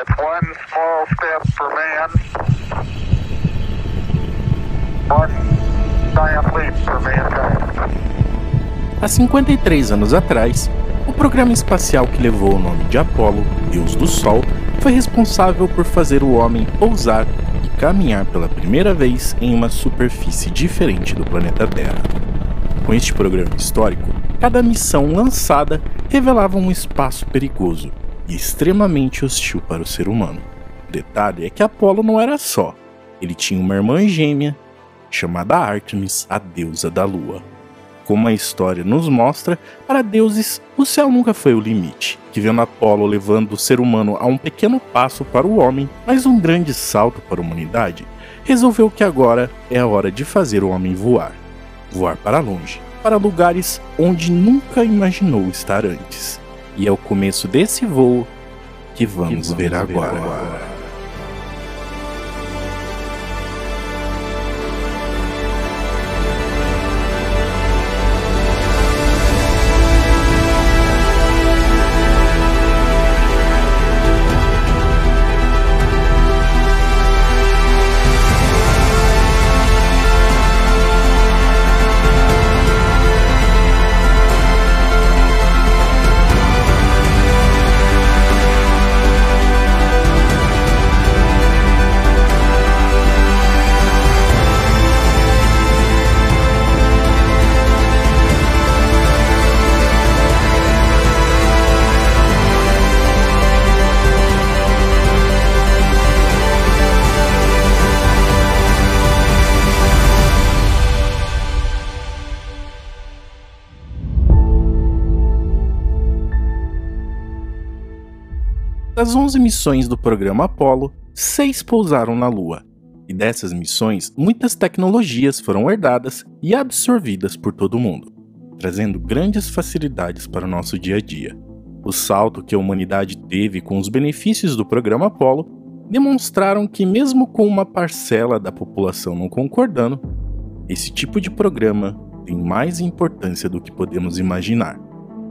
It's one small step for man, one giant leap for mankind. Há 53 anos atrás, o programa espacial que levou o nome de Apolo, Deus do Sol, foi responsável por fazer o homem pousar e caminhar pela primeira vez em uma superfície diferente do planeta Terra. Com este programa histórico, cada missão lançada revelava um espaço perigoso e extremamente hostil para o ser humano. Detalhe é que Apolo não era só, ele tinha uma irmã gêmea chamada Artemis, a deusa da lua. Como a história nos mostra, para deuses o céu nunca foi o limite, que vendo Apolo levando o ser humano a um pequeno passo para o homem, mas um grande salto para a humanidade, resolveu que agora é a hora de fazer o homem voar. Voar para longe, para lugares onde nunca imaginou estar antes. E é o começo desse voo que vamos, que vamos ver, agora. ver agora. Das 11 missões do programa Apollo, seis pousaram na Lua. E dessas missões, muitas tecnologias foram herdadas e absorvidas por todo mundo, trazendo grandes facilidades para o nosso dia a dia. O salto que a humanidade teve com os benefícios do programa Apollo demonstraram que, mesmo com uma parcela da população não concordando, esse tipo de programa tem mais importância do que podemos imaginar.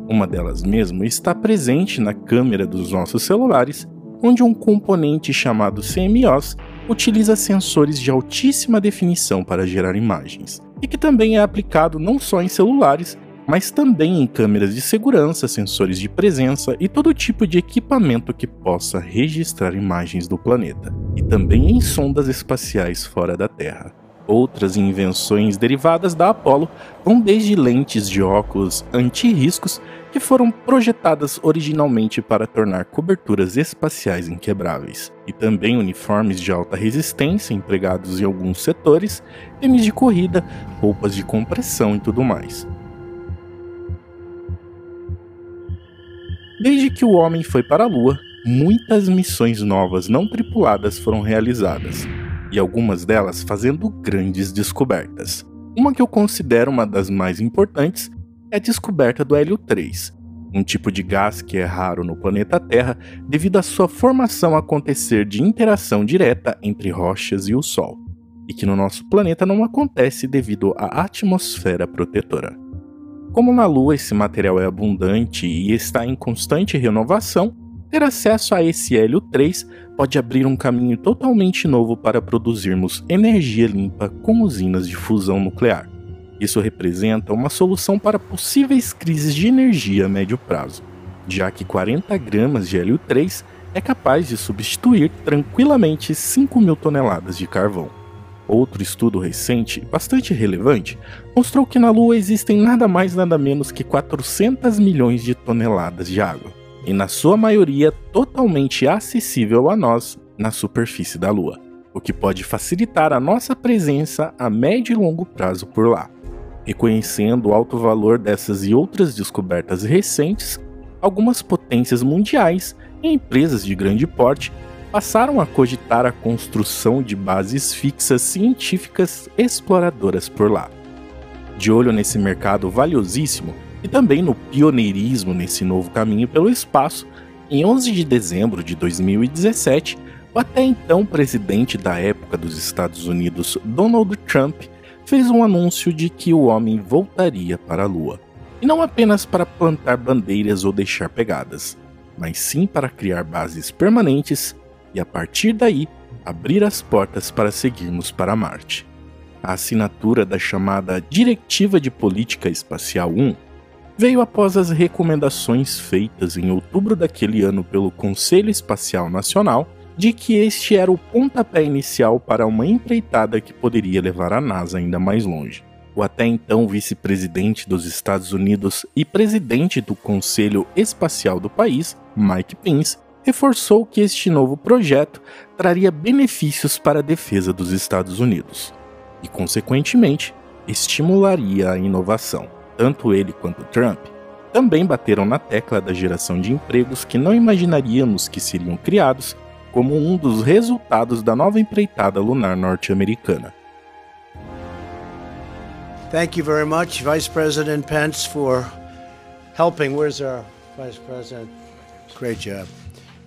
Uma delas mesmo está presente na câmera dos nossos celulares, onde um componente chamado CMOS utiliza sensores de altíssima definição para gerar imagens, e que também é aplicado não só em celulares, mas também em câmeras de segurança, sensores de presença e todo tipo de equipamento que possa registrar imagens do planeta, e também em sondas espaciais fora da Terra. Outras invenções derivadas da Apollo vão desde lentes de óculos anti-riscos que foram projetadas originalmente para tornar coberturas espaciais inquebráveis, e também uniformes de alta resistência empregados em alguns setores, tênis de corrida, roupas de compressão e tudo mais. Desde que o homem foi para a Lua, muitas missões novas não tripuladas foram realizadas, e algumas delas fazendo grandes descobertas. Uma que eu considero uma das mais importantes é a descoberta do hélio 3, um tipo de gás que é raro no planeta Terra devido à sua formação acontecer de interação direta entre rochas e o Sol, e que no nosso planeta não acontece devido à atmosfera protetora. Como na Lua esse material é abundante e está em constante renovação, ter acesso a esse hélio 3 pode abrir um caminho totalmente novo para produzirmos energia limpa com usinas de fusão nuclear. Isso representa uma solução para possíveis crises de energia a médio prazo, já que 40 gramas de hélio 3 é capaz de substituir tranquilamente 5 mil toneladas de carvão. Outro estudo recente, bastante relevante, mostrou que na Lua existem nada mais nada menos que 400 milhões de toneladas de água e na sua maioria totalmente acessível a nós na superfície da Lua, o que pode facilitar a nossa presença a médio e longo prazo por lá. Reconhecendo o alto valor dessas e outras descobertas recentes, algumas potências mundiais e empresas de grande porte passaram a cogitar a construção de bases fixas científicas exploradoras por lá. De olho nesse mercado valiosíssimo, e também no pioneirismo nesse novo caminho pelo espaço, em 11 de dezembro de 2017, o até então presidente da época dos Estados Unidos, Donald Trump, fez um anúncio de que o homem voltaria para a Lua. E não apenas para plantar bandeiras ou deixar pegadas, mas sim para criar bases permanentes e a partir daí abrir as portas para seguirmos para Marte. A assinatura da chamada Diretiva de Política Espacial 1 veio após as recomendações feitas em outubro daquele ano pelo Conselho Espacial Nacional de que este era o pontapé inicial para uma empreitada que poderia levar a NASA ainda mais longe. O até então vice-presidente dos Estados Unidos e presidente do Conselho Espacial do país, Mike Pence, reforçou que este novo projeto traria benefícios para a defesa dos Estados Unidos e, consequentemente, estimularia a inovação. Tanto ele quanto Trump também bateram na tecla da geração de empregos que não imaginaríamos que seriam criados como um dos resultados da nova empreitada lunar norte-americana. Thank you very much, Vice President Pence, for helping. Where's our Vice President? Great job.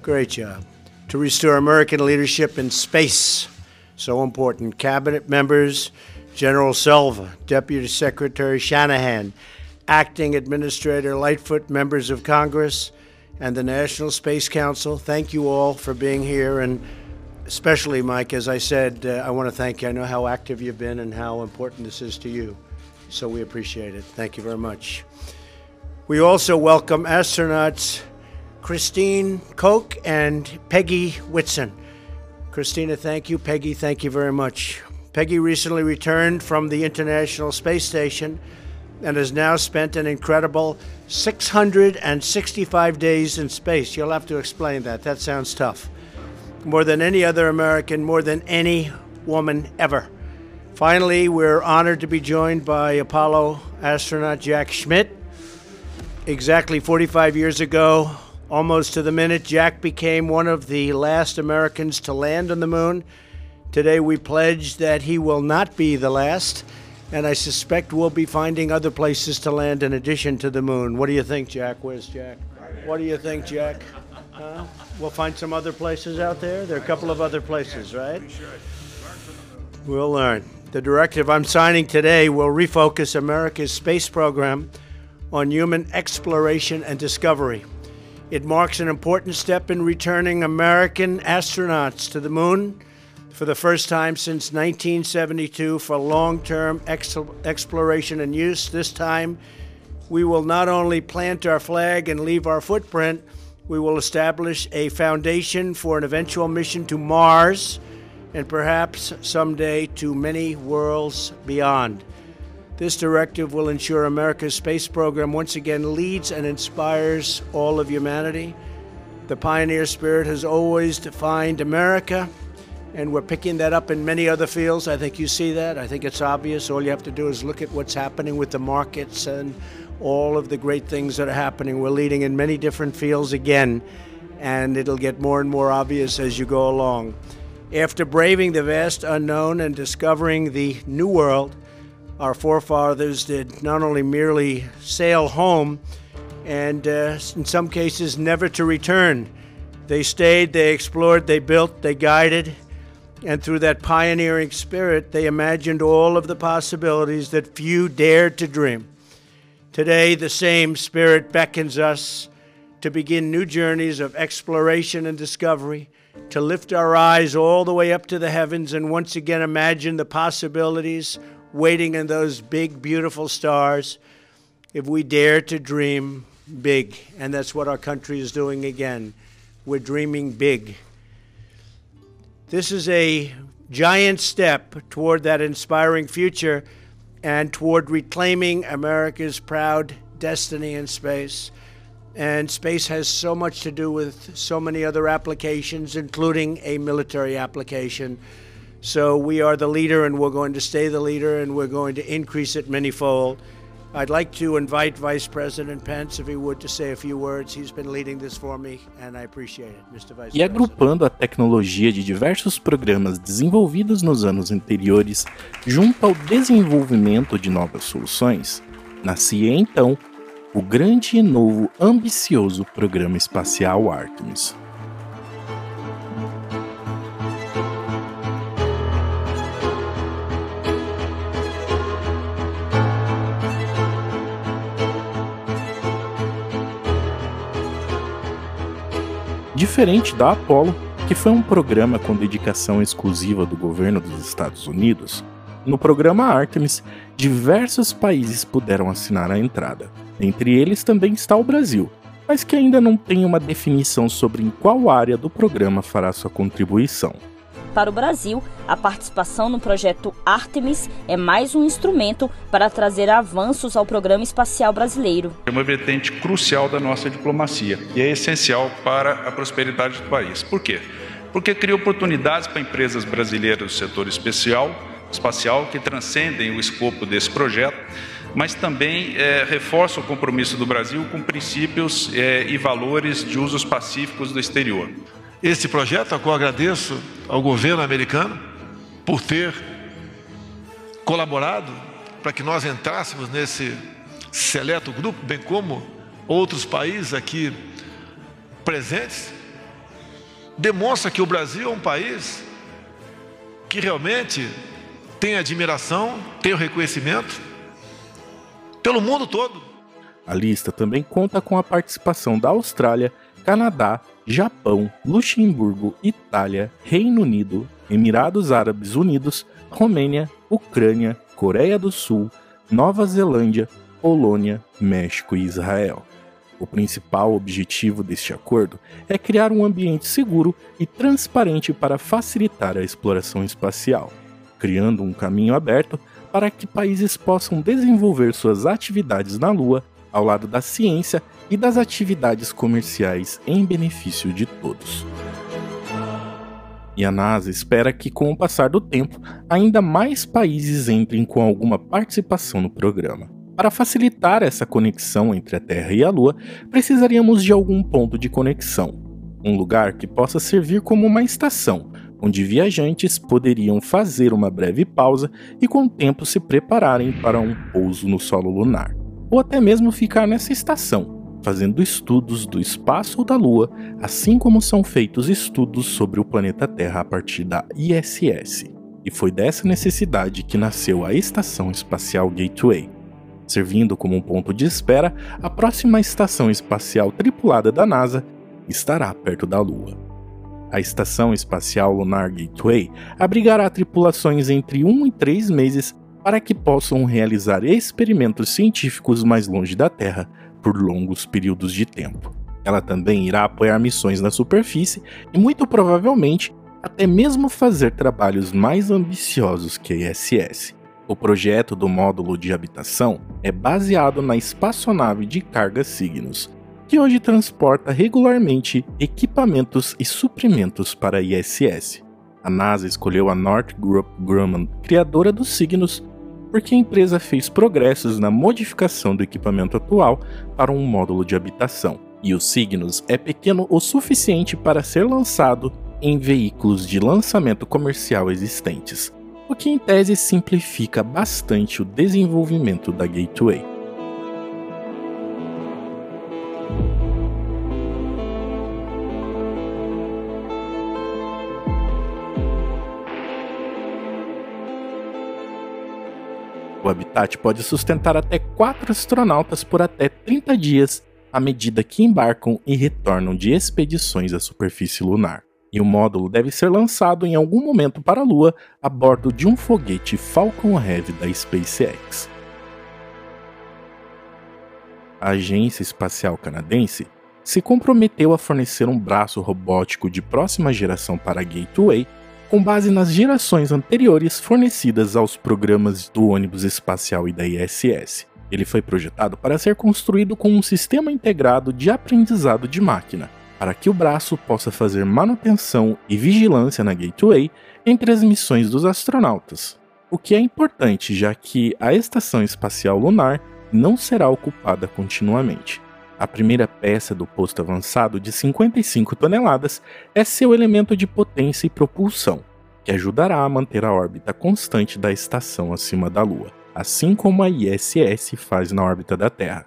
Great job. To restore American leadership in space. So important. Cabinet members, General Selva, Deputy Secretary Shanahan, Acting Administrator Lightfoot, members of Congress, and the National Space Council. Thank you all for being here. And especially, Mike, as I said, uh, I want to thank you. I know how active you've been and how important this is to you. So we appreciate it. Thank you very much. We also welcome astronauts Christine Koch and Peggy Whitson. Christina, thank you. Peggy, thank you very much. Peggy recently returned from the International Space Station and has now spent an incredible 665 days in space. You'll have to explain that. That sounds tough. More than any other American, more than any woman ever. Finally, we're honored to be joined by Apollo astronaut Jack Schmidt. Exactly 45 years ago, almost to the minute, Jack became one of the last Americans to land on the moon. Today, we pledge that he will not be the last, and I suspect we'll be finding other places to land in addition to the moon. What do you think, Jack? Where's Jack? What do you think, Jack? Huh? We'll find some other places out there? There are a couple of other places, right? We'll learn. The directive I'm signing today will refocus America's space program on human exploration and discovery. It marks an important step in returning American astronauts to the moon for the first time since 1972 for long term ex- exploration and use. This time, we will not only plant our flag and leave our footprint, we will establish a foundation for an eventual mission to Mars and perhaps someday to many worlds beyond. This directive will ensure America's space program once again leads and inspires all of humanity. The pioneer spirit has always defined America, and we're picking that up in many other fields. I think you see that. I think it's obvious. All you have to do is look at what's happening with the markets and all of the great things that are happening. We're leading in many different fields again, and it'll get more and more obvious as you go along. After braving the vast unknown and discovering the new world, our forefathers did not only merely sail home, and uh, in some cases, never to return. They stayed, they explored, they built, they guided, and through that pioneering spirit, they imagined all of the possibilities that few dared to dream. Today, the same spirit beckons us to begin new journeys of exploration and discovery to lift our eyes all the way up to the heavens and once again imagine the possibilities waiting in those big, beautiful stars if we dare to dream big. And that's what our country is doing again. We're dreaming big. This is a giant step toward that inspiring future and toward reclaiming America's proud destiny in space. And space has so much to do with so many other applications, including a military application. So we are the leader, and we're going to stay the leader, and we're going to increase it manyfold. I'd like to invite Vice President Pence, if he would, to say a few words. He's been leading this for me, and I appreciate it, Mr. Vice E agrupando a tecnologia de diversos programas desenvolvidos nos anos anteriores junto ao desenvolvimento de novas soluções, nascia então o grande e novo ambicioso programa espacial Artemis. Diferente da Apollo, que foi um programa com dedicação exclusiva do governo dos Estados Unidos, no programa Artemis, diversos países puderam assinar a entrada. Entre eles também está o Brasil, mas que ainda não tem uma definição sobre em qual área do programa fará sua contribuição. Para o Brasil, a participação no projeto Artemis é mais um instrumento para trazer avanços ao programa espacial brasileiro. É uma vertente crucial da nossa diplomacia e é essencial para a prosperidade do país. Por quê? Porque cria oportunidades para empresas brasileiras do setor especial, espacial que transcendem o escopo desse projeto mas também é, reforça o compromisso do Brasil com princípios é, e valores de usos pacíficos do exterior. Esse projeto, a qual agradeço ao governo americano por ter colaborado para que nós entrássemos nesse seleto grupo, bem como outros países aqui presentes, demonstra que o Brasil é um país que realmente tem admiração, tem o reconhecimento pelo mundo todo. A lista também conta com a participação da Austrália, Canadá, Japão, Luxemburgo, Itália, Reino Unido, Emirados Árabes Unidos, Romênia, Ucrânia, Coreia do Sul, Nova Zelândia, Polônia, México e Israel. O principal objetivo deste acordo é criar um ambiente seguro e transparente para facilitar a exploração espacial, criando um caminho aberto para que países possam desenvolver suas atividades na Lua ao lado da ciência e das atividades comerciais em benefício de todos. E a NASA espera que, com o passar do tempo, ainda mais países entrem com alguma participação no programa. Para facilitar essa conexão entre a Terra e a Lua, precisaríamos de algum ponto de conexão, um lugar que possa servir como uma estação, onde viajantes poderiam fazer uma breve pausa e com o tempo se prepararem para um pouso no solo lunar, ou até mesmo ficar nessa estação, fazendo estudos do espaço ou da Lua, assim como são feitos estudos sobre o planeta Terra a partir da ISS. E foi dessa necessidade que nasceu a Estação Espacial Gateway. Servindo como um ponto de espera, a próxima estação espacial tripulada da NASA estará perto da Lua. A Estação Espacial Lunar Gateway abrigará tripulações entre 1 e 3 meses para que possam realizar experimentos científicos mais longe da Terra por longos períodos de tempo. Ela também irá apoiar missões na superfície e, muito provavelmente, até mesmo fazer trabalhos mais ambiciosos que a ISS. O projeto do módulo de habitação é baseado na espaçonave de carga Cygnus, que hoje transporta regularmente equipamentos e suprimentos para a ISS. A NASA escolheu a Northrop Grumman, criadora dos signos, porque a empresa fez progressos na modificação do equipamento atual para um módulo de habitação, e o Cygnus é pequeno o suficiente para ser lançado em veículos de lançamento comercial existentes, o que em tese simplifica bastante o desenvolvimento da Gateway. O habitat pode sustentar até 4 astronautas por até 30 dias à medida que embarcam e retornam de expedições à superfície lunar. E o módulo deve ser lançado em algum momento para a Lua a bordo de um foguete Falcon Heavy da SpaceX. A Agência Espacial Canadense se comprometeu a fornecer um braço robótico de próxima geração para a Gateway com base nas gerações anteriores fornecidas aos programas do ônibus espacial e da ISS. Ele foi projetado para ser construído com um sistema integrado de aprendizado de máquina, para que o braço possa fazer manutenção e vigilância na Gateway entre as missões dos astronautas, o que é importante já que a estação espacial lunar não será ocupada continuamente. A primeira peça do posto avançado de 55 toneladas é seu elemento de potência e propulsão, que ajudará a manter a órbita constante da estação acima da Lua, assim como a ISS faz na órbita da Terra.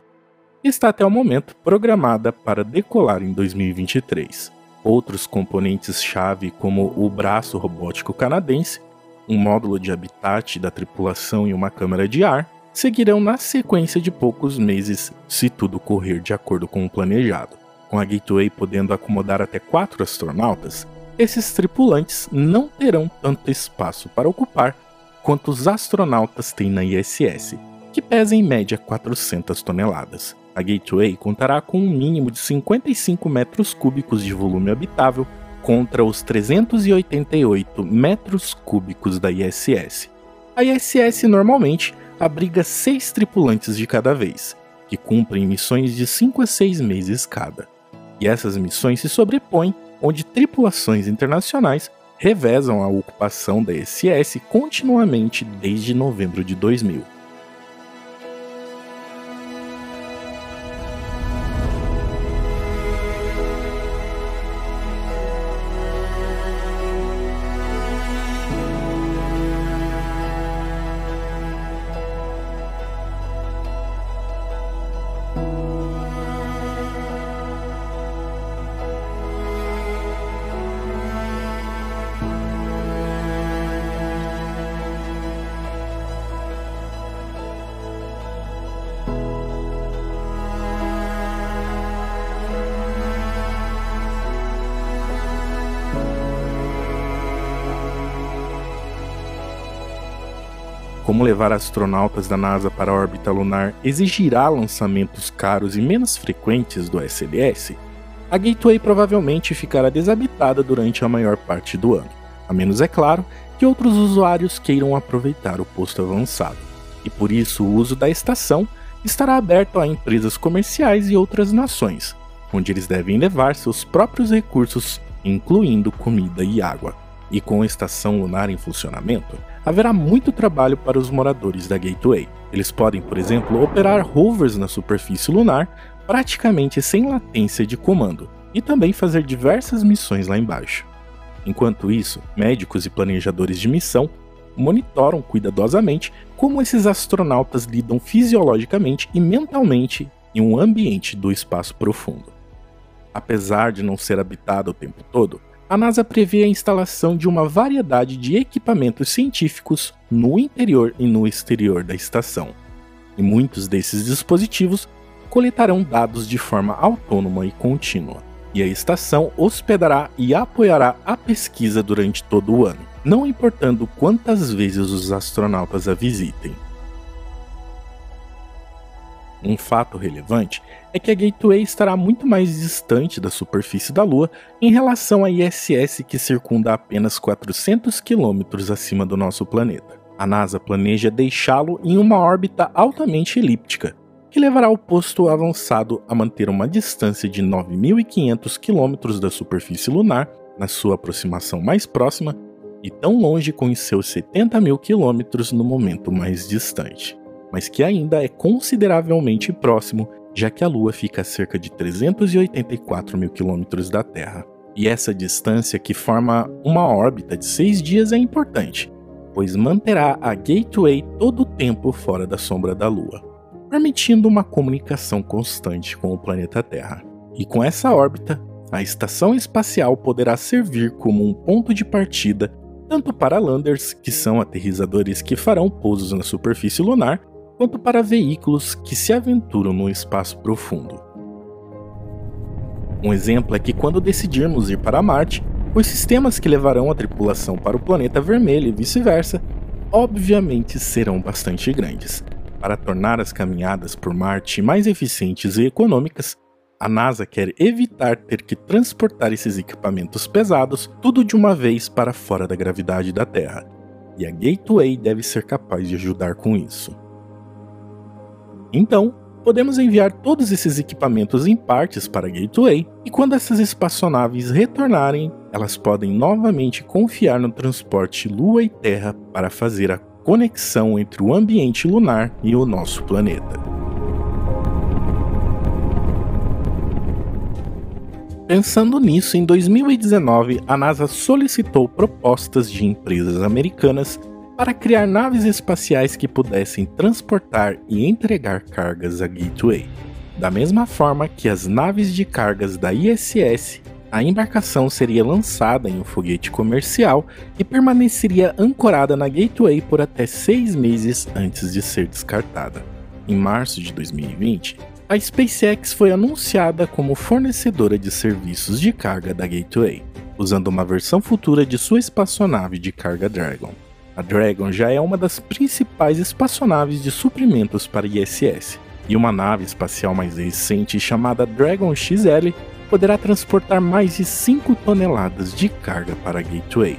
Está até o momento programada para decolar em 2023. Outros componentes-chave, como o braço robótico canadense, um módulo de habitat da tripulação e uma câmara de ar, seguirão na sequência de poucos meses se tudo correr de acordo com o planejado, com a Gateway podendo acomodar até quatro astronautas, esses tripulantes não terão tanto espaço para ocupar quanto os astronautas têm na ISS, que pesa em média 400 toneladas. A Gateway contará com um mínimo de 55 metros cúbicos de volume habitável contra os 388 metros cúbicos da ISS. A ISS normalmente abriga seis tripulantes de cada vez, que cumprem missões de 5 a 6 meses cada. E essas missões se sobrepõem onde tripulações internacionais revezam a ocupação da ISS continuamente desde novembro de 2000. Levar astronautas da NASA para a órbita lunar exigirá lançamentos caros e menos frequentes do SLS, a Gateway provavelmente ficará desabitada durante a maior parte do ano, a menos, é claro, que outros usuários queiram aproveitar o posto avançado. E por isso o uso da estação estará aberto a empresas comerciais e outras nações, onde eles devem levar seus próprios recursos, incluindo comida e água. E com a estação lunar em funcionamento, haverá muito trabalho para os moradores da Gateway. Eles podem, por exemplo, operar rovers na superfície lunar praticamente sem latência de comando e também fazer diversas missões lá embaixo. Enquanto isso, médicos e planejadores de missão monitoram cuidadosamente como esses astronautas lidam fisiologicamente e mentalmente em um ambiente do espaço profundo. Apesar de não ser habitado o tempo todo, a NASA prevê a instalação de uma variedade de equipamentos científicos no interior e no exterior da estação. E muitos desses dispositivos coletarão dados de forma autônoma e contínua. E a estação hospedará e apoiará a pesquisa durante todo o ano, não importando quantas vezes os astronautas a visitem. Um fato relevante é que a Gateway estará muito mais distante da superfície da Lua em relação à ISS que circunda apenas 400 quilômetros acima do nosso planeta. A NASA planeja deixá-lo em uma órbita altamente elíptica, que levará o posto avançado a manter uma distância de 9.500 quilômetros da superfície lunar na sua aproximação mais próxima e tão longe com seus 70 mil quilômetros no momento mais distante mas que ainda é consideravelmente próximo, já que a Lua fica a cerca de 384 mil quilômetros da Terra. E essa distância que forma uma órbita de seis dias é importante, pois manterá a Gateway todo o tempo fora da sombra da Lua, permitindo uma comunicação constante com o planeta Terra. E com essa órbita, a estação espacial poderá servir como um ponto de partida tanto para landers, que são aterrizadores que farão pousos na superfície lunar, quanto para veículos que se aventuram no espaço profundo. Um exemplo é que quando decidirmos ir para Marte, os sistemas que levarão a tripulação para o planeta vermelho e vice-versa, obviamente serão bastante grandes. Para tornar as caminhadas por Marte mais eficientes e econômicas, a NASA quer evitar ter que transportar esses equipamentos pesados tudo de uma vez para fora da gravidade da Terra, e a Gateway deve ser capaz de ajudar com isso. Então, podemos enviar todos esses equipamentos em partes para a Gateway, e quando essas espaçonaves retornarem, elas podem novamente confiar no transporte Lua e Terra para fazer a conexão entre o ambiente lunar e o nosso planeta. Pensando nisso, em 2019, a NASA solicitou propostas de empresas americanas para criar naves espaciais que pudessem transportar e entregar cargas à Gateway. Da mesma forma que as naves de cargas da ISS, a embarcação seria lançada em um foguete comercial e permaneceria ancorada na Gateway por até seis meses antes de ser descartada. Em março de 2020, a SpaceX foi anunciada como fornecedora de serviços de carga da Gateway, usando uma versão futura de sua espaçonave de carga Dragon. A Dragon já é uma das principais espaçonaves de suprimentos para ISS, e uma nave espacial mais recente chamada Dragon XL poderá transportar mais de 5 toneladas de carga para a Gateway.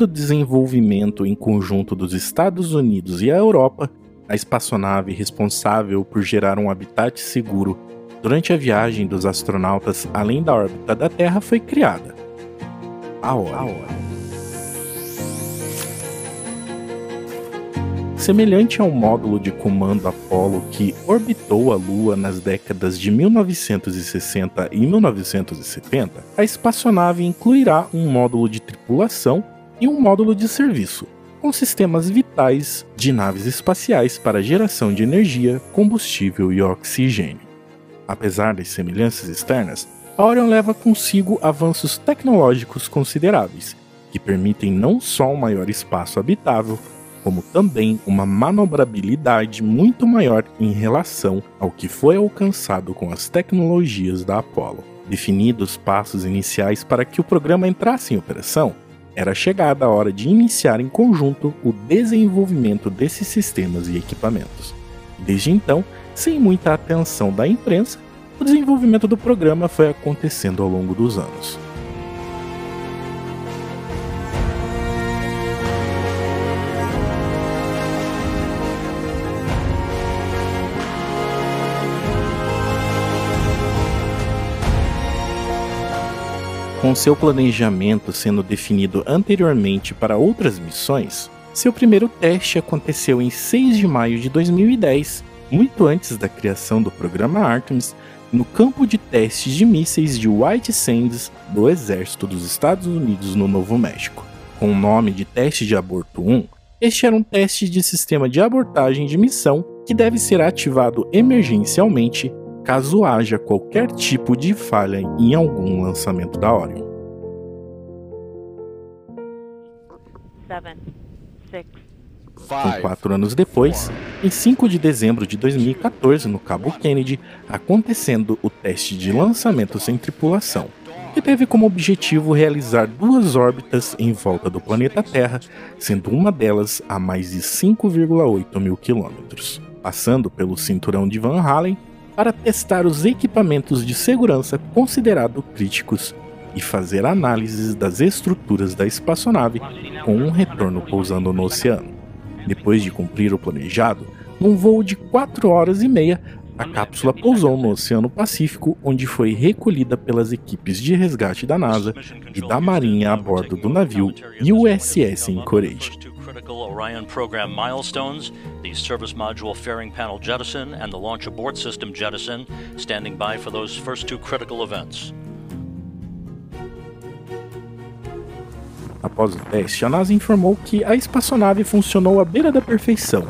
Fruto do desenvolvimento em conjunto dos Estados Unidos e a Europa, a espaçonave responsável por gerar um habitat seguro durante a viagem dos astronautas além da órbita da Terra foi criada. A Orion. Semelhante ao módulo de comando Apollo que orbitou a Lua nas décadas de 1960 e 1970, a espaçonave incluirá um módulo de tripulação e um módulo de serviço, com sistemas vitais de naves espaciais para geração de energia, combustível e oxigênio. Apesar das semelhanças externas, a Orion leva consigo avanços tecnológicos consideráveis, que permitem não só um maior espaço habitável, como também uma manobrabilidade muito maior em relação ao que foi alcançado com as tecnologias da Apollo. Definidos passos iniciais para que o programa entrasse em operação, era chegada a hora de iniciar em conjunto o desenvolvimento desses sistemas e equipamentos. Desde então, sem muita atenção da imprensa, o desenvolvimento do programa foi acontecendo ao longo dos anos. Com seu planejamento sendo definido anteriormente para outras missões, seu primeiro teste aconteceu em 6 de maio de 2010, muito antes da criação do programa Artemis, no campo de testes de mísseis de White Sands do Exército dos Estados Unidos no Novo México. Com o nome de Teste de Aborto 1, este era um teste de sistema de abortagem de missão que deve ser ativado emergencialmente caso haja qualquer tipo de falha em algum lançamento da Orion. quatro anos depois, em 5 de dezembro de 2014, no Cabo Kennedy, acontecendo o teste de lançamento sem tripulação, que teve como objetivo realizar duas órbitas em volta do planeta Terra, sendo uma delas a mais de 5,8 mil quilômetros, passando pelo cinturão de Van Halen para testar os equipamentos de segurança considerados críticos e fazer análises das estruturas da espaçonave com um retorno pousando no oceano. Depois de cumprir o planejado, num voo de 4 horas e meia, a cápsula pousou no Oceano Pacífico, onde foi recolhida pelas equipes de resgate da NASA e da Marinha a bordo do navio USS Encourage. Orion program milestones, the service module fairing panel jettison and the launch abort system jettison, standing by for those first two critical events. Após o teste, a NASA informou que a espaçonave funcionou à beira da perfeição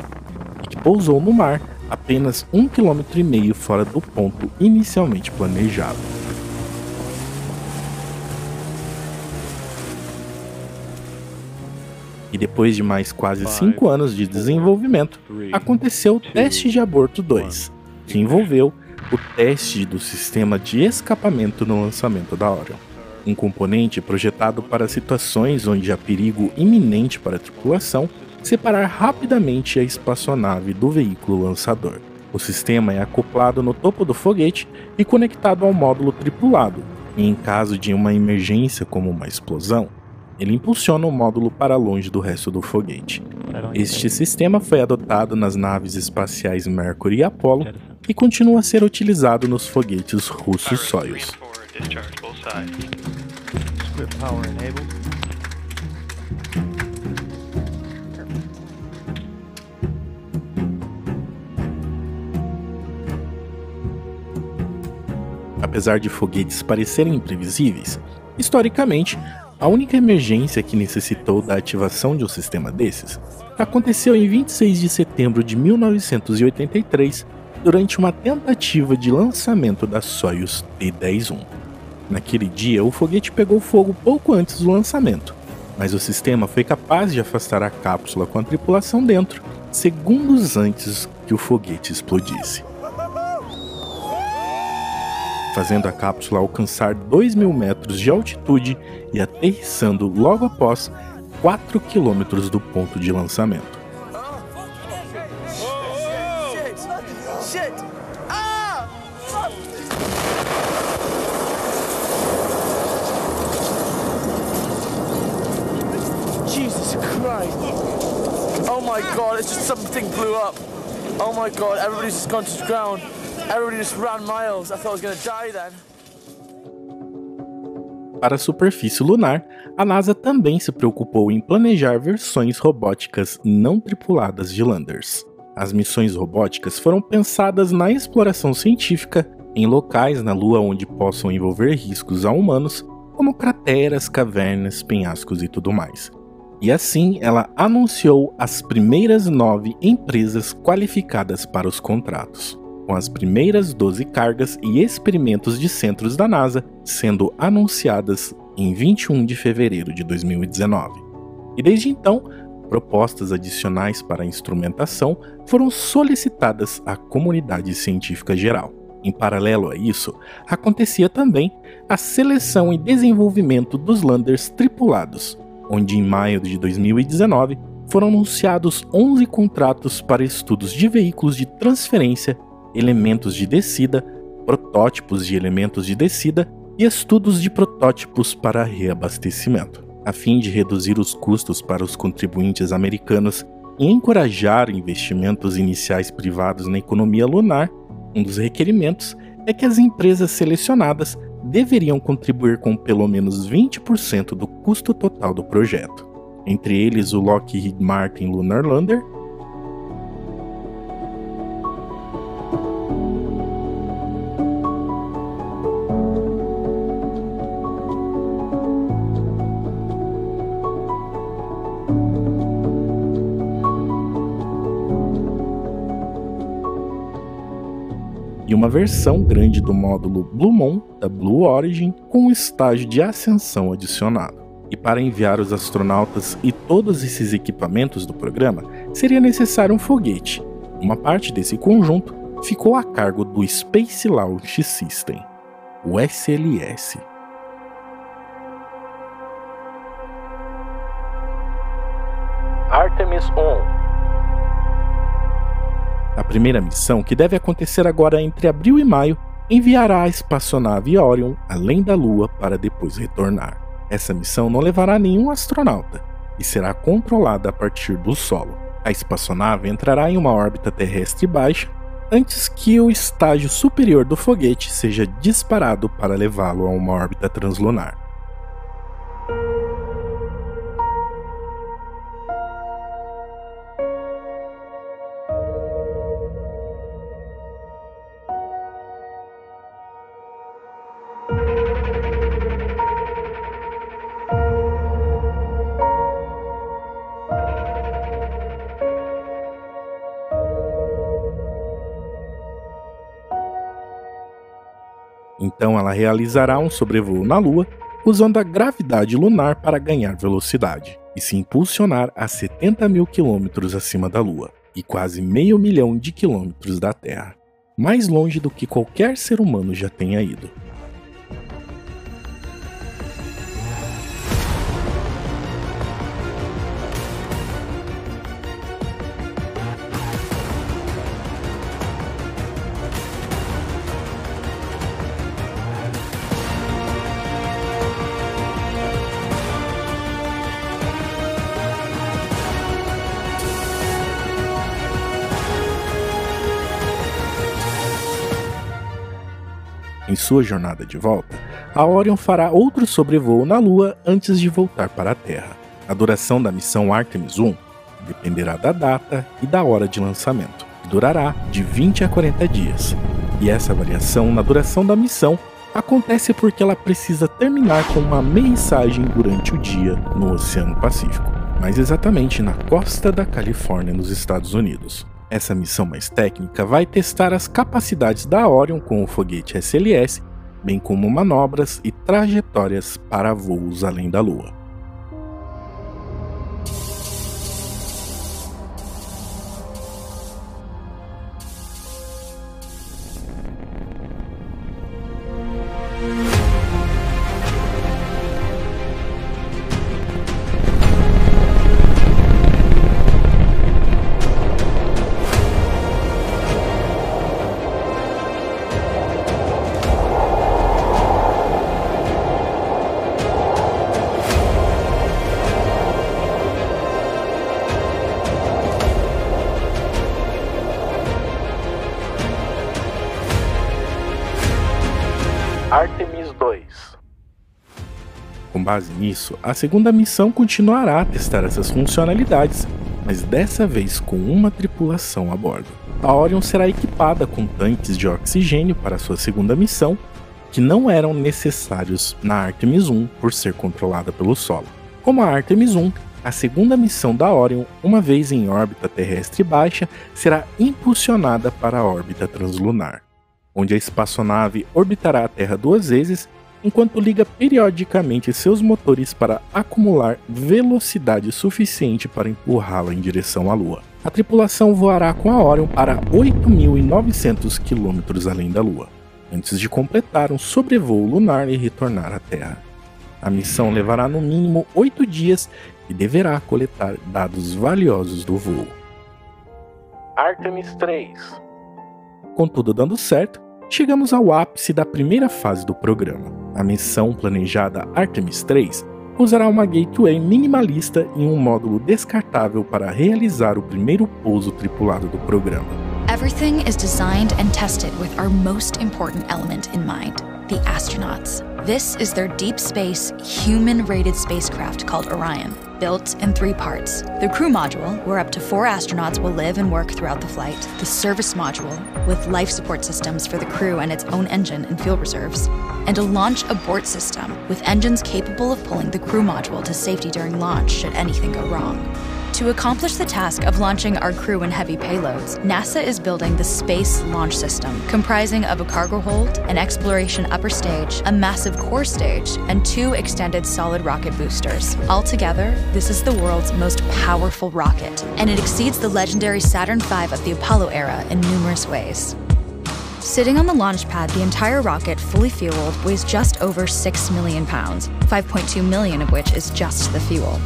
e que pousou no mar apenas um quilômetro e meio fora do ponto inicialmente planejado. E depois de mais quase cinco anos de desenvolvimento, aconteceu o teste de aborto 2, que envolveu o teste do sistema de escapamento no lançamento da Orion um componente projetado para situações onde há perigo iminente para a tripulação, separar rapidamente a espaçonave do veículo lançador. O sistema é acoplado no topo do foguete e conectado ao módulo tripulado, e em caso de uma emergência como uma explosão, ele impulsiona o módulo para longe do resto do foguete. Este sistema foi adotado nas naves espaciais Mercury e Apollo e continua a ser utilizado nos foguetes russos Soyuz. Apesar de foguetes parecerem imprevisíveis, historicamente, a única emergência que necessitou da ativação de um sistema desses aconteceu em 26 de setembro de 1983, durante uma tentativa de lançamento da Soyuz T-10-1. Naquele dia, o foguete pegou fogo pouco antes do lançamento, mas o sistema foi capaz de afastar a cápsula com a tripulação dentro segundos antes que o foguete explodisse. Fazendo a cápsula alcançar 2 mil metros de altitude e aterrissando logo após 4 quilômetros do ponto de lançamento. it's just something blew up. Oh my god, everybody's just gone to the ground. Para a superfície lunar, a NASA também se preocupou em planejar versões robóticas não tripuladas de landers. As missões robóticas foram pensadas na exploração científica em locais na Lua onde possam envolver riscos a humanos, como crateras, cavernas, penhascos e tudo mais. E assim ela anunciou as primeiras nove empresas qualificadas para os contratos, com as primeiras 12 cargas e experimentos de centros da NASA sendo anunciadas em 21 de fevereiro de 2019. E desde então, propostas adicionais para a instrumentação foram solicitadas à comunidade científica geral. Em paralelo a isso, acontecia também a seleção e desenvolvimento dos landers tripulados, onde em maio de 2019 foram anunciados 11 contratos para estudos de veículos de transferência, elementos de descida, protótipos de elementos de descida e estudos de protótipos para reabastecimento, a fim de reduzir os custos para os contribuintes americanos e encorajar investimentos iniciais privados na economia lunar. Um dos requerimentos é que as empresas selecionadas deveriam contribuir com pelo menos 20% do custo total do projeto, entre eles o Lockheed Martin Lunar Lander uma versão grande do módulo Blue Moon da Blue Origin com um estágio de ascensão adicionado. E para enviar os astronautas e todos esses equipamentos do programa, seria necessário um foguete. Uma parte desse conjunto ficou a cargo do Space Launch System, o SLS. Artemis 1 a primeira missão, que deve acontecer agora entre abril e maio, enviará a espaçonave Orion além da Lua para depois retornar. Essa missão não levará nenhum astronauta e será controlada a partir do solo. A espaçonave entrará em uma órbita terrestre baixa antes que o estágio superior do foguete seja disparado para levá-lo a uma órbita translunar. Ela realizará um sobrevoo na Lua, usando a gravidade lunar para ganhar velocidade e se impulsionar a 70 mil quilômetros acima da Lua e quase meio milhão de quilômetros da Terra, mais longe do que qualquer ser humano já tenha ido. Sua jornada de volta, a Orion fará outro sobrevoo na Lua antes de voltar para a Terra. A duração da missão Artemis 1 dependerá da data e da hora de lançamento, que durará de 20 a 40 dias. E essa variação na duração da missão acontece porque ela precisa terminar com uma mensagem durante o dia no Oceano Pacífico, mais exatamente na costa da Califórnia, nos Estados Unidos. Essa missão mais técnica vai testar as capacidades da Orion com o foguete SLS, bem como manobras e trajetórias para voos além da Lua. Base nisso, a segunda missão continuará a testar essas funcionalidades, mas dessa vez com uma tripulação a bordo. A Orion será equipada com tanques de oxigênio para sua segunda missão, que não eram necessários na Artemis 1 por ser controlada pelo solo. Como a Artemis 1, a segunda missão da Orion, uma vez em órbita terrestre baixa, será impulsionada para a órbita translunar onde a espaçonave orbitará a Terra duas vezes, enquanto liga periodicamente seus motores para acumular velocidade suficiente para empurrá-la em direção à Lua. A tripulação voará com a Orion para 8.900 km além da Lua, antes de completar um sobrevoo lunar e retornar à Terra. A missão levará no mínimo oito dias e deverá coletar dados valiosos do voo. Artemis 3 com tudo dando certo, chegamos ao ápice da primeira fase do programa. A missão planejada Artemis 3 usará uma gateway minimalista e um módulo descartável para realizar o primeiro pouso tripulado do programa. Everything is designed and tested with our most important element in mind the astronauts. This is their deep space, human rated spacecraft called Orion, built in three parts. The crew module, where up to four astronauts will live and work throughout the flight, the service module, with life support systems for the crew and its own engine and fuel reserves, and a launch abort system, with engines capable of pulling the crew module to safety during launch should anything go wrong. To accomplish the task of launching our crew and heavy payloads, NASA is building the Space Launch System, comprising of a cargo hold, an exploration upper stage, a massive core stage, and two extended solid rocket boosters. Altogether, this is the world's most powerful rocket, and it exceeds the legendary Saturn V of the Apollo era in numerous ways. Sitting on the launch pad, the entire rocket, fully fueled, weighs just over 6 million pounds, 5.2 million of which is just the fuel.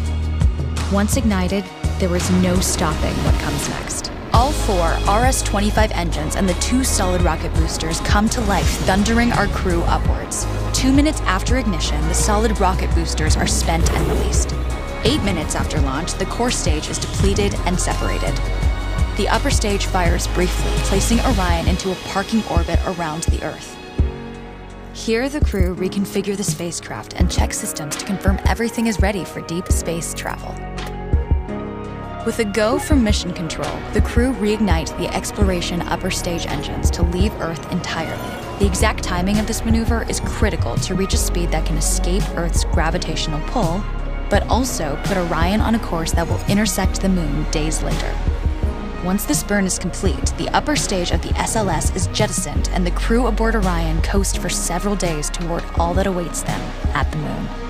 Once ignited, there is no stopping what comes next. All four RS 25 engines and the two solid rocket boosters come to life, thundering our crew upwards. Two minutes after ignition, the solid rocket boosters are spent and released. Eight minutes after launch, the core stage is depleted and separated. The upper stage fires briefly, placing Orion into a parking orbit around the Earth. Here, the crew reconfigure the spacecraft and check systems to confirm everything is ready for deep space travel. With a go from mission control, the crew reignite the exploration upper stage engines to leave Earth entirely. The exact timing of this maneuver is critical to reach a speed that can escape Earth's gravitational pull, but also put Orion on a course that will intersect the moon days later. Once this burn is complete, the upper stage of the SLS is jettisoned and the crew aboard Orion coast for several days toward all that awaits them at the moon.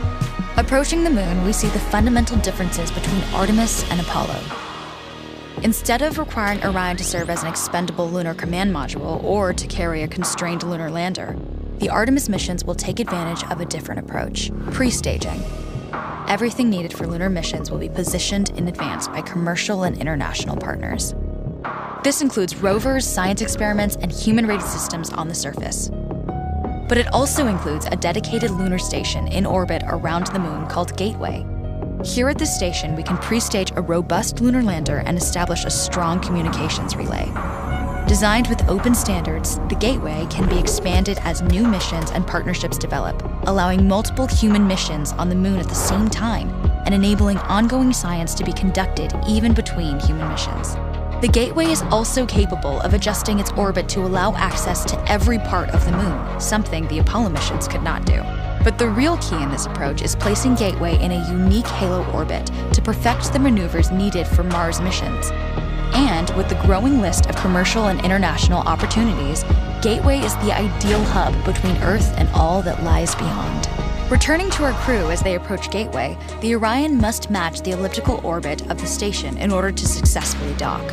Approaching the moon, we see the fundamental differences between Artemis and Apollo. Instead of requiring Orion to serve as an expendable lunar command module or to carry a constrained lunar lander, the Artemis missions will take advantage of a different approach pre staging. Everything needed for lunar missions will be positioned in advance by commercial and international partners. This includes rovers, science experiments, and human rated systems on the surface. But it also includes a dedicated lunar station in orbit around the moon called Gateway. Here at this station, we can pre stage a robust lunar lander and establish a strong communications relay. Designed with open standards, the Gateway can be expanded as new missions and partnerships develop, allowing multiple human missions on the moon at the same time and enabling ongoing science to be conducted even between human missions. The Gateway is also capable of adjusting its orbit to allow access to every part of the moon, something the Apollo missions could not do. But the real key in this approach is placing Gateway in a unique halo orbit to perfect the maneuvers needed for Mars missions. And with the growing list of commercial and international opportunities, Gateway is the ideal hub between Earth and all that lies beyond. Returning to our crew as they approach Gateway, the Orion must match the elliptical orbit of the station in order to successfully dock.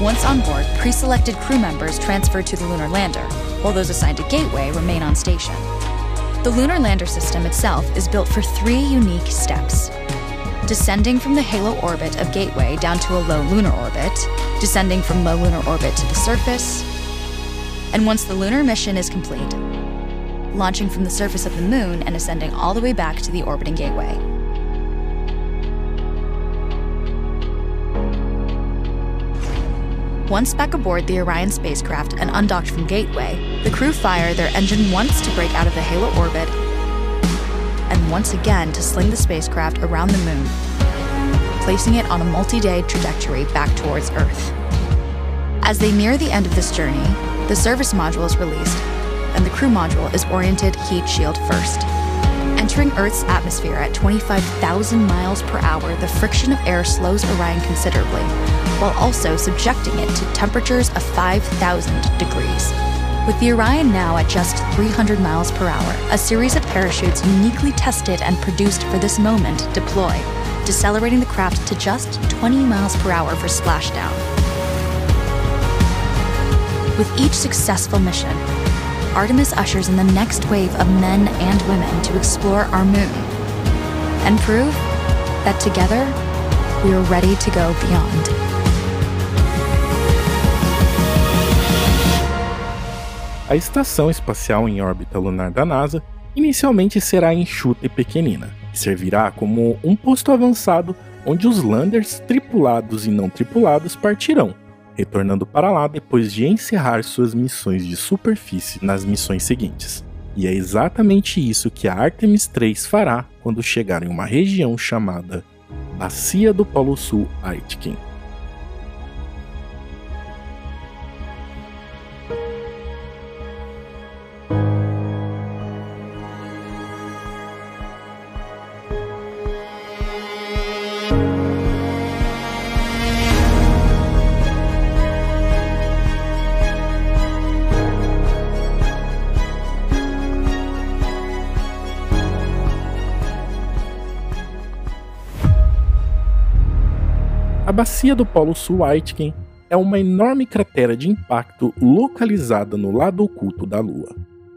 Once on board, pre selected crew members transfer to the lunar lander, while those assigned to Gateway remain on station. The lunar lander system itself is built for three unique steps descending from the halo orbit of Gateway down to a low lunar orbit, descending from low lunar orbit to the surface, and once the lunar mission is complete, launching from the surface of the moon and ascending all the way back to the orbiting Gateway. Once back aboard the Orion spacecraft and undocked from Gateway, the crew fire their engine once to break out of the halo orbit and once again to sling the spacecraft around the moon, placing it on a multi day trajectory back towards Earth. As they near the end of this journey, the service module is released, and the crew module is oriented heat shield first. Entering Earth's atmosphere at 25,000 miles per hour, the friction of air slows Orion considerably, while also subjecting it to temperatures of 5,000 degrees. With the Orion now at just 300 miles per hour, a series of parachutes uniquely tested and produced for this moment deploy, decelerating the craft to just 20 miles per hour for splashdown. With each successful mission, Artemis ushers in the next wave of men and women to explore our moon and prove that together we are ready to go beyond. A estação espacial em órbita lunar da NASA inicialmente será enxuta e pequenina, e servirá como um posto avançado onde os landers tripulados e não tripulados partirão, retornando para lá depois de encerrar suas missões de superfície nas missões seguintes. E é exatamente isso que a Artemis 3 fará quando chegar em uma região chamada Bacia do Polo Sul Aitken. A bacia do Polo Sul Aitken é uma enorme cratera de impacto localizada no lado oculto da Lua.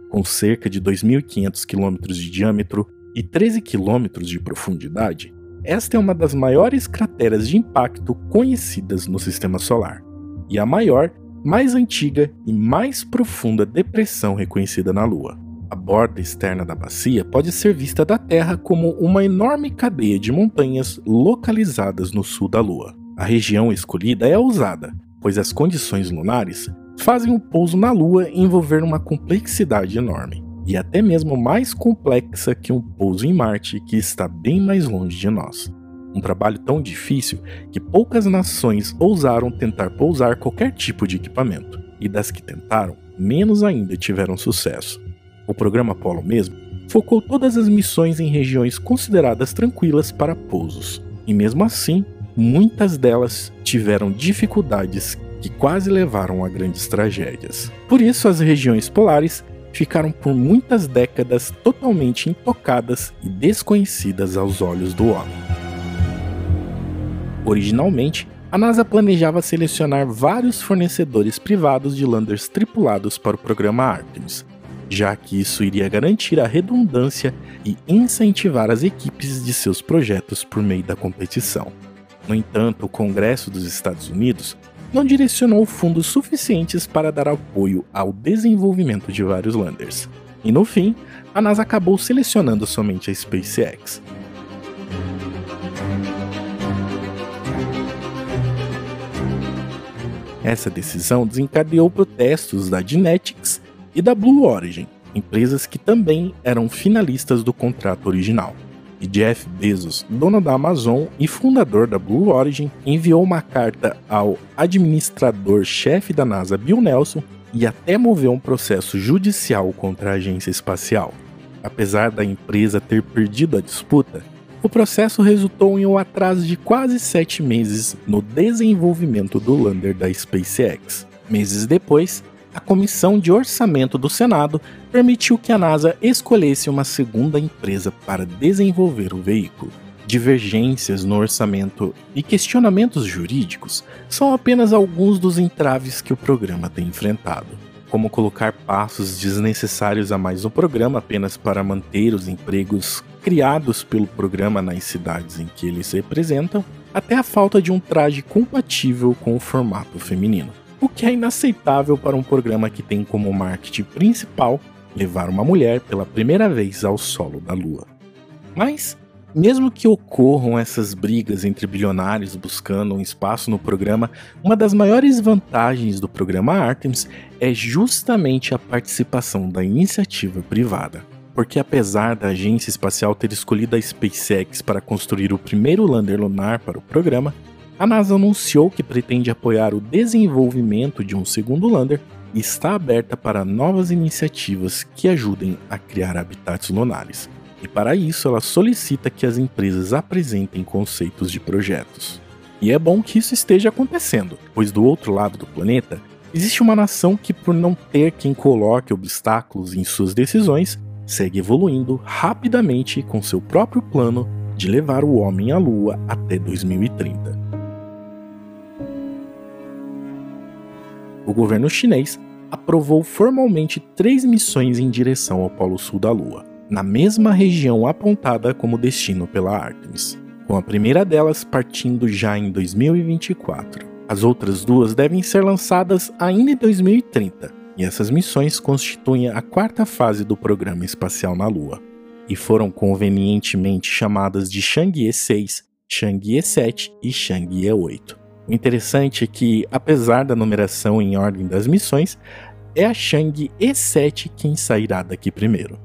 Com cerca de 2.500 km de diâmetro e 13 km de profundidade, esta é uma das maiores crateras de impacto conhecidas no Sistema Solar, e a maior, mais antiga e mais profunda depressão reconhecida na Lua. A borda externa da bacia pode ser vista da Terra como uma enorme cadeia de montanhas localizadas no sul da Lua. A região escolhida é ousada, pois as condições lunares fazem o pouso na Lua envolver uma complexidade enorme, e até mesmo mais complexa que um pouso em Marte, que está bem mais longe de nós. Um trabalho tão difícil que poucas nações ousaram tentar pousar qualquer tipo de equipamento, e das que tentaram, menos ainda tiveram sucesso. O programa Apollo mesmo focou todas as missões em regiões consideradas tranquilas para pousos, e mesmo assim muitas delas tiveram dificuldades que quase levaram a grandes tragédias. Por isso, as regiões polares ficaram por muitas décadas totalmente intocadas e desconhecidas aos olhos do homem. Originalmente, a NASA planejava selecionar vários fornecedores privados de landers tripulados para o programa Artemis, já que isso iria garantir a redundância e incentivar as equipes de seus projetos por meio da competição. No entanto, o Congresso dos Estados Unidos não direcionou fundos suficientes para dar apoio ao desenvolvimento de vários landers. E no fim, a NASA acabou selecionando somente a SpaceX. Essa decisão desencadeou protestos da Dynetics e da Blue Origin, empresas que também eram finalistas do contrato original e Jeff Bezos, dono da Amazon e fundador da Blue Origin, enviou uma carta ao administrador-chefe da NASA, Bill Nelson, e até moveu um processo judicial contra a agência espacial. Apesar da empresa ter perdido a disputa, O processo resultou em um atraso de quase sete meses no desenvolvimento do lander da SpaceX. Meses depois, a Comissão de Orçamento do Senado permitiu que a NASA escolhesse uma segunda empresa para desenvolver o veículo. Divergências no orçamento e questionamentos jurídicos são apenas alguns dos entraves que o programa tem enfrentado como colocar passos desnecessários a mais no programa apenas para manter os empregos criados pelo programa nas cidades em que eles representam, até a falta de um traje compatível com o formato feminino. O que é inaceitável para um programa que tem como marketing principal levar uma mulher pela primeira vez ao solo da Lua. Mas mesmo que ocorram essas brigas entre bilionários buscando um espaço no programa, uma das maiores vantagens do programa Artemis é justamente a participação da iniciativa privada. Porque apesar da agência espacial ter escolhido a SpaceX para construir o primeiro lander lunar para o programa, a NASA anunciou que pretende apoiar o desenvolvimento de um segundo lander e está aberta para novas iniciativas que ajudem a criar habitats lunares e para isso ela solicita que as empresas apresentem conceitos de projetos. E é bom que isso esteja acontecendo, pois do outro lado do planeta existe uma nação que, por não ter quem coloque obstáculos em suas decisões, segue evoluindo rapidamente com seu próprio plano de levar o homem à Lua até 2030. O governo chinês aprovou formalmente três missões em direção ao Polo Sul da Lua na mesma região apontada como destino pela Artemis, com a primeira delas partindo já em 2024. As outras duas devem ser lançadas ainda em 2030, e essas missões constituem a quarta fase do programa espacial na Lua, e foram convenientemente chamadas de Chang'e 6, Chang'e 7 e Chang'e 8. O interessante é que, apesar da numeração em ordem das missões, é a Chang'e 7 quem sairá daqui primeiro.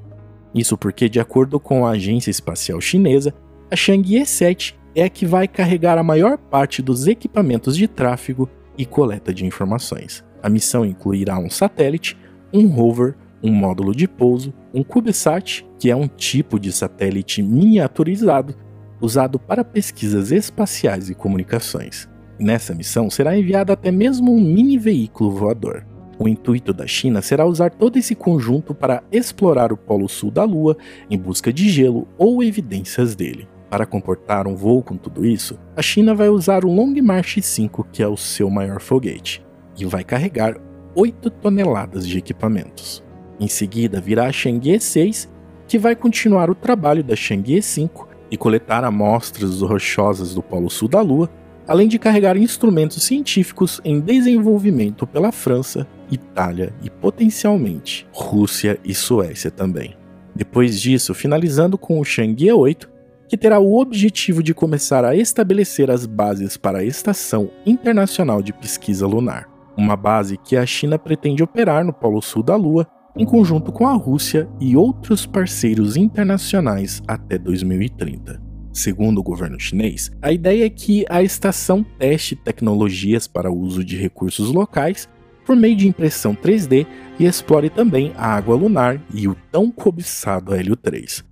Isso porque, de acordo com a agência espacial chinesa, a Chang'e 7 é a que vai carregar a maior parte dos equipamentos de tráfego e coleta de informações. A missão incluirá um satélite, um rover, um módulo de pouso, um CubeSat, que é um tipo de satélite miniaturizado usado para pesquisas espaciais e comunicações. Nessa missão será enviado até mesmo um mini veículo voador. O intuito da China será usar todo esse conjunto para explorar o Polo Sul da Lua em busca de gelo ou evidências dele. Para comportar um voo com tudo isso, a China vai usar o Long March 5, que é o seu maior foguete, e vai carregar 8 toneladas de equipamentos. Em seguida virá a Chang'e 6, que vai continuar o trabalho da Chang'e 5 e coletar amostras rochosas do Polo Sul da Lua, além de carregar instrumentos científicos em desenvolvimento pela França Itália e potencialmente Rússia e Suécia também. Depois disso, finalizando com o Chang'e 8, que terá o objetivo de começar a estabelecer as bases para a Estação Internacional de Pesquisa Lunar, uma base que a China pretende operar no Polo Sul da Lua em conjunto com a Rússia e outros parceiros internacionais até 2030. Segundo o governo chinês, a ideia é que a estação teste tecnologias para uso de recursos locais por meio de impressão 3D e explore também a água lunar e o tão cobiçado Hélio 3.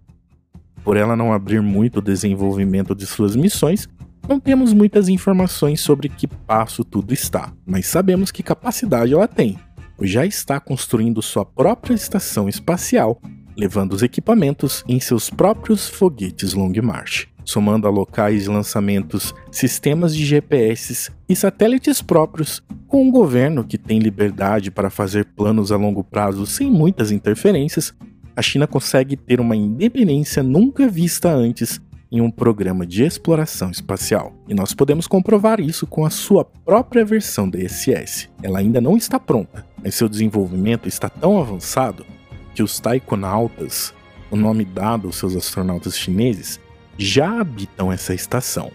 Por ela não abrir muito o desenvolvimento de suas missões, não temos muitas informações sobre que passo tudo está, mas sabemos que capacidade ela tem, já está construindo sua própria estação espacial, levando os equipamentos em seus próprios foguetes Long March somando a locais de lançamentos, sistemas de GPS e satélites próprios, com um governo que tem liberdade para fazer planos a longo prazo sem muitas interferências, a China consegue ter uma independência nunca vista antes em um programa de exploração espacial. E nós podemos comprovar isso com a sua própria versão da ISS. Ela ainda não está pronta, mas seu desenvolvimento está tão avançado que os taikonautas, o nome dado aos seus astronautas chineses, já habitam essa estação.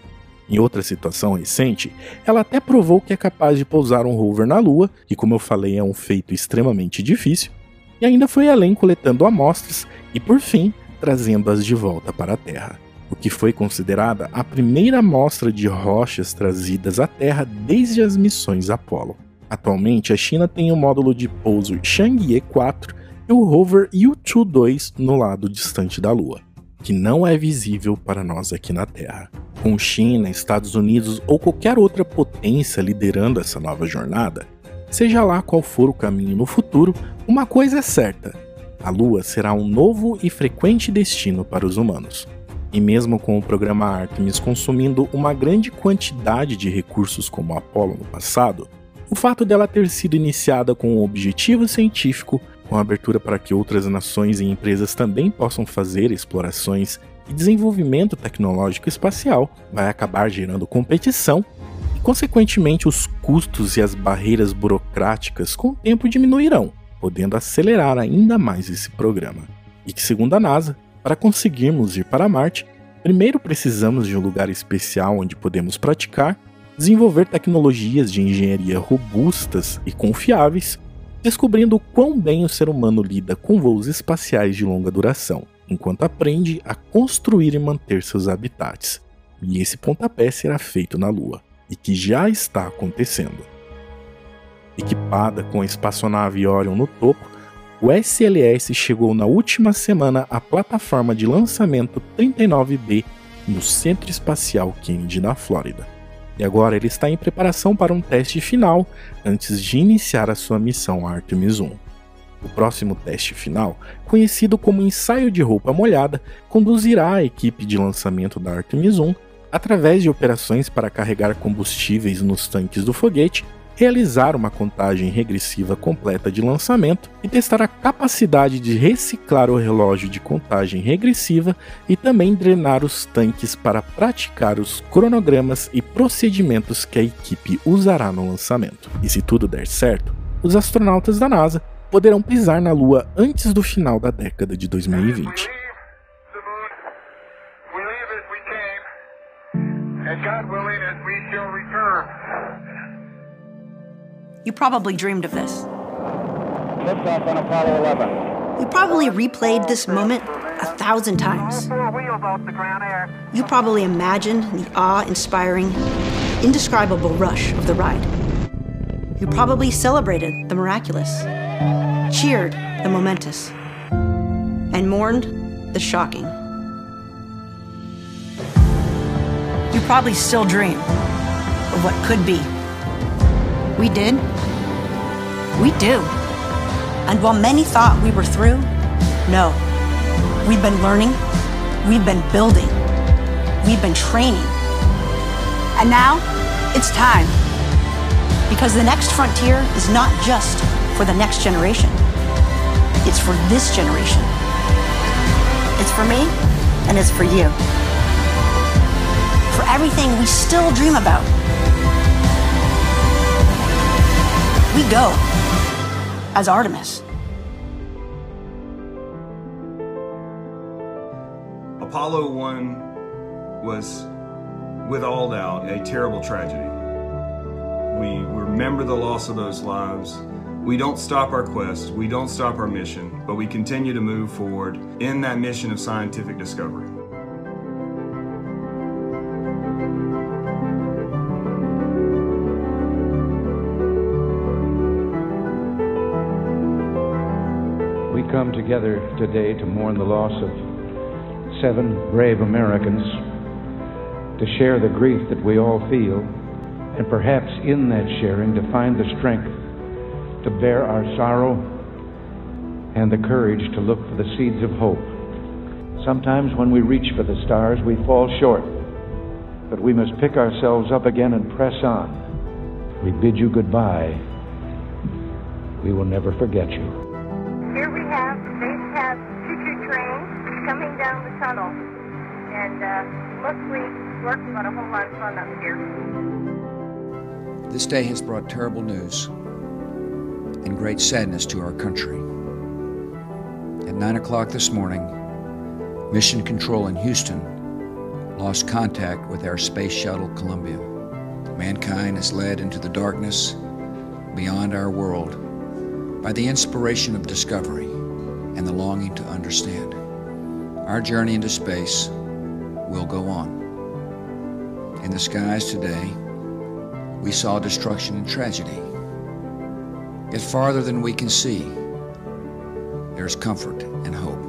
Em outra situação recente, ela até provou que é capaz de pousar um rover na Lua, que, como eu falei, é um feito extremamente difícil, e ainda foi além coletando amostras e, por fim, trazendo-as de volta para a Terra, o que foi considerada a primeira amostra de rochas trazidas à Terra desde as missões Apollo. Atualmente, a China tem o módulo de pouso Chang'e 4 e o rover Yutu 2 no lado distante da Lua. Que não é visível para nós aqui na Terra. Com China, Estados Unidos ou qualquer outra potência liderando essa nova jornada, seja lá qual for o caminho no futuro, uma coisa é certa: a Lua será um novo e frequente destino para os humanos. E mesmo com o programa Artemis consumindo uma grande quantidade de recursos como o Apollo no passado, o fato dela ter sido iniciada com um objetivo científico, com abertura para que outras nações e empresas também possam fazer explorações e desenvolvimento tecnológico espacial, vai acabar gerando competição e, consequentemente, os custos e as barreiras burocráticas com o tempo diminuirão podendo acelerar ainda mais esse programa. E que, segundo a NASA, para conseguirmos ir para Marte, primeiro precisamos de um lugar especial onde podemos praticar, desenvolver tecnologias de engenharia robustas e confiáveis, descobrindo quão bem o ser humano lida com voos espaciais de longa duração, enquanto aprende a construir e manter seus habitats. E esse pontapé será feito na Lua, e que já está acontecendo. Equipada com a espaçonave Orion no topo, o SLS chegou na última semana à plataforma de lançamento 39B no Centro Espacial Kennedy, na Flórida. E agora ele está em preparação para um teste final antes de iniciar a sua missão Artemis 1. O próximo teste final, conhecido como ensaio de roupa molhada, conduzirá a equipe de lançamento da Artemis 1 através de operações para carregar combustíveis nos tanques do foguete realizar uma contagem regressiva completa de lançamento e testar a capacidade de reciclar o relógio de contagem regressiva e também drenar os tanques para praticar os cronogramas e procedimentos que a equipe usará no lançamento. E se tudo der certo, os astronautas da NASA poderão pisar na Lua antes do final da década de 2020. And God willing, we shall return. You probably dreamed of this. Liftoff on Apollo 11. You probably replayed this moment a thousand times. You probably imagined the awe inspiring, indescribable rush of the ride. You probably celebrated the miraculous, cheered the momentous, and mourned the shocking. You probably still dream of what could be. We did. We do. And while many thought we were through, no. We've been learning, we've been building, we've been training. And now, it's time. Because the next frontier is not just for the next generation, it's for this generation. It's for me, and it's for you. For everything we still dream about. We go as Artemis. Apollo 1 was, with all doubt, a terrible tragedy. We remember the loss of those lives. We don't stop our quest, we don't stop our mission, but we continue to move forward in that mission of scientific discovery. Come together today to mourn the loss of seven brave Americans, to share the grief that we all feel, and perhaps in that sharing to find the strength to bear our sorrow and the courage to look for the seeds of hope. Sometimes when we reach for the stars, we fall short, but we must pick ourselves up again and press on. We bid you goodbye. We will never forget you. A whole lot of fun up here. This day has brought terrible news and great sadness to our country. At 9 o'clock this morning, Mission Control in Houston lost contact with our space shuttle Columbia. Mankind is led into the darkness beyond our world by the inspiration of discovery and the longing to understand. Our journey into space will go on. In the skies today, we saw destruction and tragedy. Yet farther than we can see, there's comfort and hope.